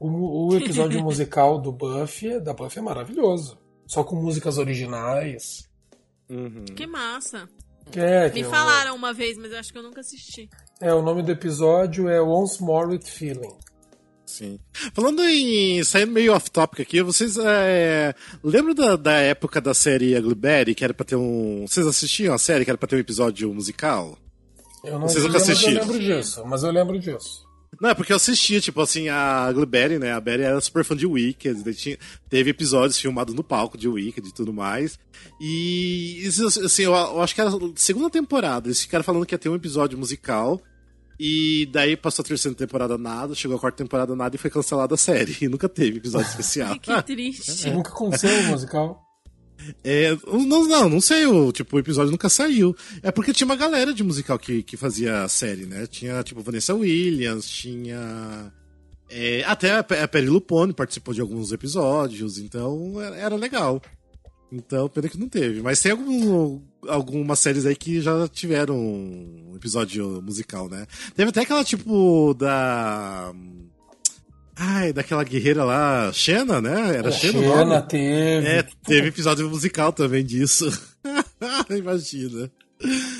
o, o episódio <laughs> musical do Buffy, da Buffy é maravilhoso. Só com músicas originais.
Uhum.
Que massa.
É, que
Me
é
falaram uma vez, mas eu acho que eu nunca assisti.
É, o nome do episódio é Once More with Feeling.
Sim. Falando em. saindo meio off-topic aqui, vocês é, lembram da, da época da série Ugly Betty, que era pra ter um. Vocês assistiam a série que era pra ter um episódio musical?
Eu não
Vocês nunca
mas eu
assistiram?
lembro disso, mas eu lembro disso.
Não, é porque eu assistia, tipo assim, a Ugly Betty, né? A Betty era super fã de Wicked, tinha, teve episódios filmados no palco de Wicked e tudo mais. E, assim, eu, eu acho que era a segunda temporada, eles ficaram falando que ia ter um episódio musical. E daí passou a terceira temporada nada, chegou a quarta temporada nada e foi cancelada a série. <laughs> E nunca teve episódio <laughs> especial.
Que triste.
Nunca aconteceu o musical.
É, não, não, não sei, o, tipo, o episódio nunca saiu. É porque tinha uma galera de musical que, que fazia a série, né? Tinha, tipo, Vanessa Williams, tinha. é, até a, Pe- a Perry Lupone participou de alguns episódios, então era, era legal. Então, pena que não teve. Mas tem algum, algumas séries aí que já tiveram um episódio musical, né? Teve até aquela, tipo, da. Ai, daquela guerreira lá, Xena, né? Era
A
Xena?
Xena teve.
É, teve episódio musical também disso. <laughs> Imagina.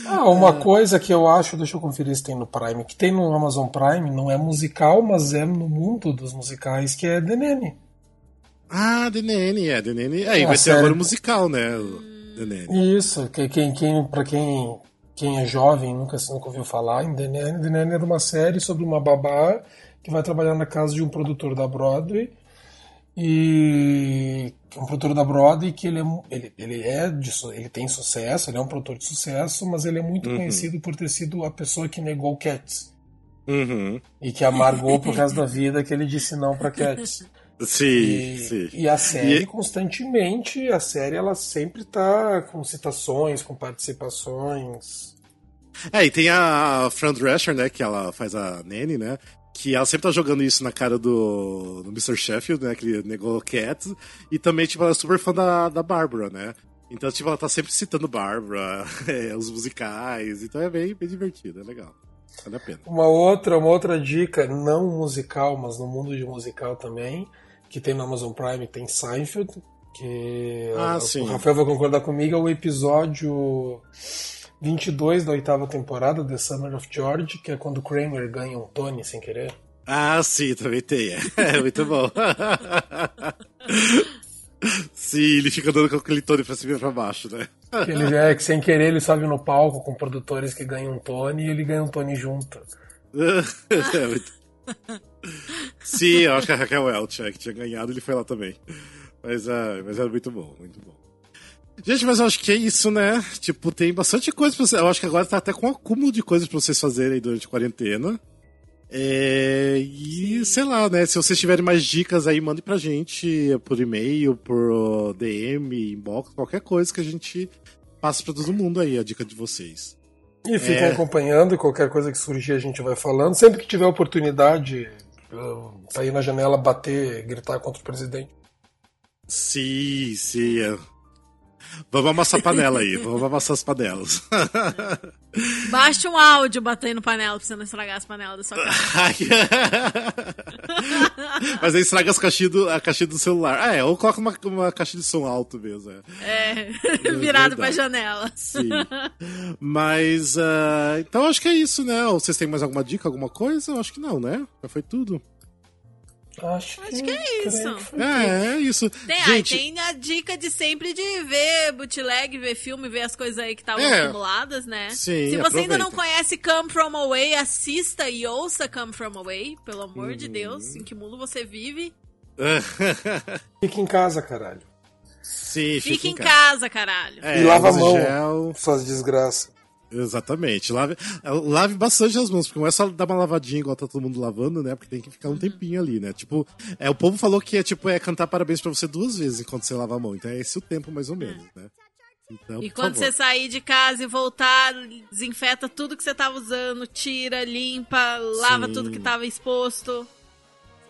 Ah, uma coisa que eu acho, deixa eu conferir se tem no Prime, que tem no Amazon Prime, não é musical, mas é no mundo dos musicais, que é The Nanny.
Ah, DNN, é, DNN. Aí
Ah,
vai
sério?
agora o musical, né? DNN.
Isso, que, quem, quem, pra quem quem é jovem nunca, nunca ouviu falar em. The Nanny era uma série sobre uma babá que vai trabalhar na casa de um produtor da Broadway e um produtor da Broadway que ele é, ele, ele é de, ele tem sucesso, ele é um produtor de sucesso, mas ele é muito uhum. conhecido por ter sido a pessoa que negou Cats.
Uhum.
E que amargou pro resto da vida que ele disse não para Cats. <laughs>
Sim,
e,
sim.
E a série, e... constantemente, a série ela sempre tá com citações, com participações.
É, e tem a Fran Drescher, né, que ela faz a Nanny, né, que ela sempre tá jogando isso na cara do, do Mr. Sheffield, né? Que ele negou Cats. E também, tipo, ela é super fã da, da Bárbara, né? Então, tipo, ela tá sempre citando Bárbara, <laughs> é, os musicais. Então é bem, bem divertido, é legal. Vale a pena.
Uma outra, uma outra dica, não musical, mas no mundo de musical também, que tem no Amazon Prime, tem Seinfeld, que
ah,
o,
sim.
o Rafael vai concordar comigo, é o episódio 22 da oitava temporada, The Summer of George, que é quando o Kramer ganha um Tony sem querer.
Ah, sim, também tem. É, muito bom. <laughs> sim, ele fica dando com aquele Tony pra cima e pra baixo, né?
Ele é que sem querer ele sobe no palco com produtores que ganham um Tony e ele ganha um Tony junto. <laughs>
é, muito... Sim, eu acho que a Raquel Welch é, que tinha ganhado, ele foi lá também. Mas, uh, mas era muito bom, muito bom. Gente, mas eu acho que é isso, né? Tipo, tem bastante coisa pra você. Eu acho que agora tá até com um acúmulo de coisas pra vocês fazerem durante a quarentena. É, e sei lá, né? Se vocês tiverem mais dicas aí, mandem pra gente por e-mail, por DM, inbox, qualquer coisa que a gente passa pra todo mundo aí, a dica de vocês.
E fiquem é... acompanhando, qualquer coisa que surgir a gente vai falando. Sempre que tiver oportunidade, sair na janela, bater, gritar contra o presidente.
Sim, sim. É. Vamos amassar a panela aí, vamos amassar as panelas. <laughs>
Baixa um áudio batendo panela pra você não estragar as panelas da sua casa. <laughs>
Mas aí estraga as caixinhas do, a caixinha do celular. Ah, é, ou coloca uma, uma caixa de som alto mesmo.
É, é <laughs> virado pra janela.
Sim. Mas, uh, então acho que é isso, né? Ou vocês têm mais alguma dica, alguma coisa? Eu acho que não, né? Já foi tudo.
Acho,
Acho que, é isso.
Que é, é isso.
Tem,
Gente...
tem a dica de sempre de ver bootleg, ver filme, ver as coisas aí que estavam é. acumuladas, né?
Sim,
Se você
aproveita.
ainda não conhece Come From Away, assista e ouça Come From Away, pelo amor uhum. de Deus. Em que mundo você vive? <laughs>
Fique em casa, caralho.
Sim,
fique, fique
em
casa, casa caralho.
É, e lava a mão, gel. suas desgraças.
Exatamente. Lave, lave bastante as mãos, porque não é só dar uma lavadinha igual tá todo mundo lavando, né? Porque tem que ficar um tempinho ali, né? Tipo, é, o povo falou que é tipo é cantar parabéns para você duas vezes enquanto você lava a mão. Então é esse o tempo, mais ou menos, né?
Então, e quando você sair de casa e voltar, desinfeta tudo que você tava usando, tira, limpa, lava Sim. tudo que tava exposto.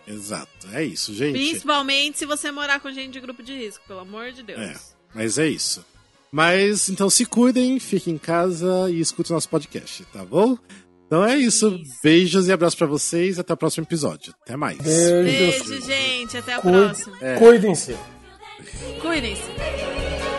Exato, é isso, gente.
Principalmente se você morar com gente de grupo de risco, pelo amor de Deus.
É, mas é isso. Mas então se cuidem, fiquem em casa e escutem nosso podcast, tá bom? Então é isso. isso. Beijos e abraços para vocês. Até o próximo episódio. Até mais.
Beijos.
Beijo, gente. Até a Cuide próxima.
É. Cuidem-se.
Cuidem-se.